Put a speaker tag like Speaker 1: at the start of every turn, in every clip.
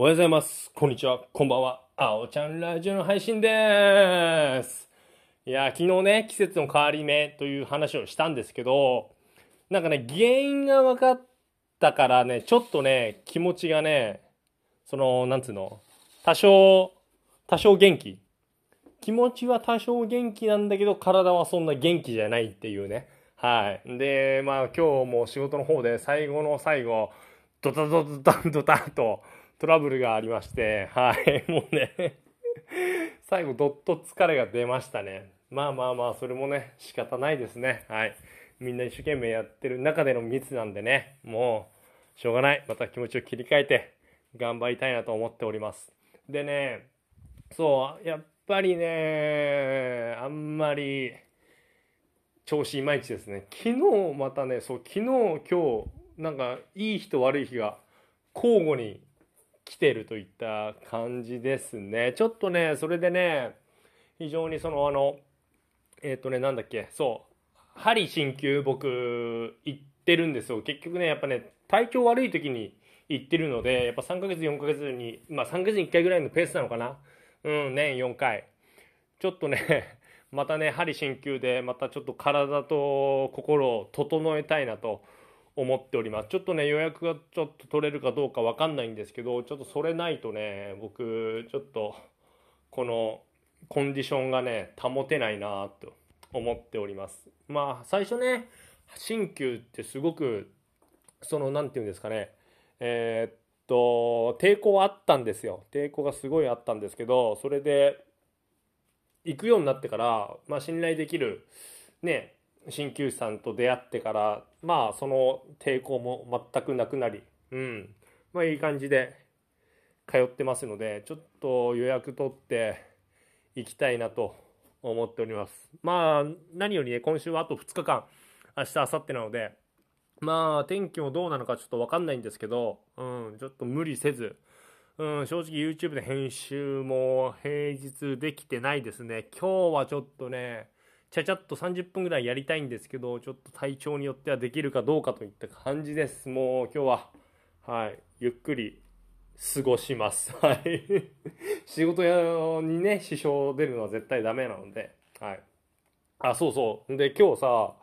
Speaker 1: おはようございます。こんにちは。こんばんは。あおちゃんラジオの配信です。いや、昨日ね、季節の変わり目という話をしたんですけど、なんかね、原因が分かったからね、ちょっとね、気持ちがね、その、なんつうの、多少、多少元気。気持ちは多少元気なんだけど、体はそんな元気じゃないっていうね。はい。で、まあ今日も仕事の方で最後の最後、ドタドタドタドタとトラブルがありまして、はい。もうね、最後どっと疲れが出ましたね。まあまあまあ、それもね、仕方ないですね。はい。みんな一生懸命やってる中での密なんでね、もう、しょうがない。また気持ちを切り替えて、頑張りたいなと思っております。でね、そう、やっぱりね、あんまり、調子いまいちですね。昨日またね、そう、昨日、今日、なんか、いい日と悪い日が交互に来てるといった感じですね。ちょっとね、それでね、非常にその、あの、えっ、とね、なんだっけ、そう、針鍼灸僕、行ってるんですよ。結局ね、やっぱね、体調悪い時に行ってるので、やっぱ3ヶ月、4ヶ月に、まあ3ヶ月に1回ぐらいのペースなのかな。うん、年4回。ちょっとね、またね、針鍼灸で、またちょっと体と心を整えたいなと思っております。ちょっとね、予約がちょっと取れるかどうかわかんないんですけど、ちょっとそれないとね、僕、ちょっと、この、コンディションがね、保てないなと思っております。まあ、最初ね、鍼灸ってすごく、その、なんていうんですかね、えーっと、抵抗あったんですよ。抵抗がすごいあったんですけど、それで、行くようになってから、まあ、信頼できる、ね、鍼灸師さんと出会ってから、まあ、その抵抗も全くなくなり、うん、まあ、いい感じで通ってますので、ちょっと予約取って行きたいなと思っております。まあ、何よりね、今週はあと2日間、明日、明後日なので、まあ、天気もどうなのかちょっとわかんないんですけど、うん、ちょっと無理せず、うん、正直 YouTube で編集も平日できてないですね。今日はちょっとね、ちゃちゃっと30分ぐらいやりたいんですけど、ちょっと体調によってはできるかどうかといった感じです。もう今日は、はい、ゆっくり過ごします。はい。仕事にね、支障出るのは絶対ダメなので、はい。あ、そうそう。で、今日さ、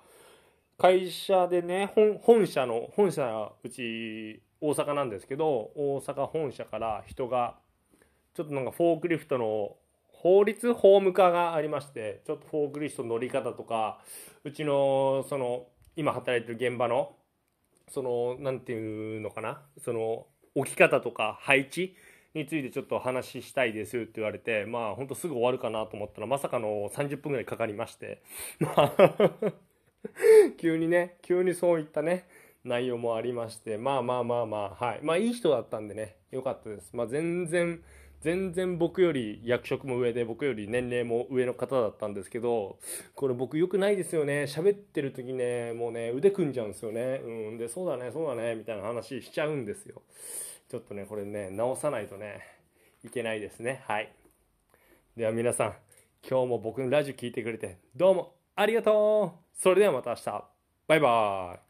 Speaker 1: 会社でね、本本社の、本社、うち、大阪なんですけど、大阪本社から人が、ちょっとなんかフォークリフトの法律法務課がありまして、ちょっとフォークリフトの乗り方とか、うちの、その、今働いてる現場の、その、なんていうのかな、その、置き方とか配置についてちょっと話したいですって言われて、まあ、ほんとすぐ終わるかなと思ったら、まさかの30分ぐらいかかりまして、まあ、急にね、急にそういったね、内容もありまして、まあまあまあまあ、はい。まあいい人だったんでね、よかったです。まあ全然、全然僕より役職も上で、僕より年齢も上の方だったんですけど、これ僕良くないですよね。喋ってる時ね、もうね、腕組んじゃうんですよね。うん。で、そうだね、そうだね、みたいな話しちゃうんですよ。ちょっとね、これね、直さないとね、いけないですね。はい。では皆さん、今日も僕のラジオ聞いてくれて、どうもありがとうそれではまた明日。バイバーイ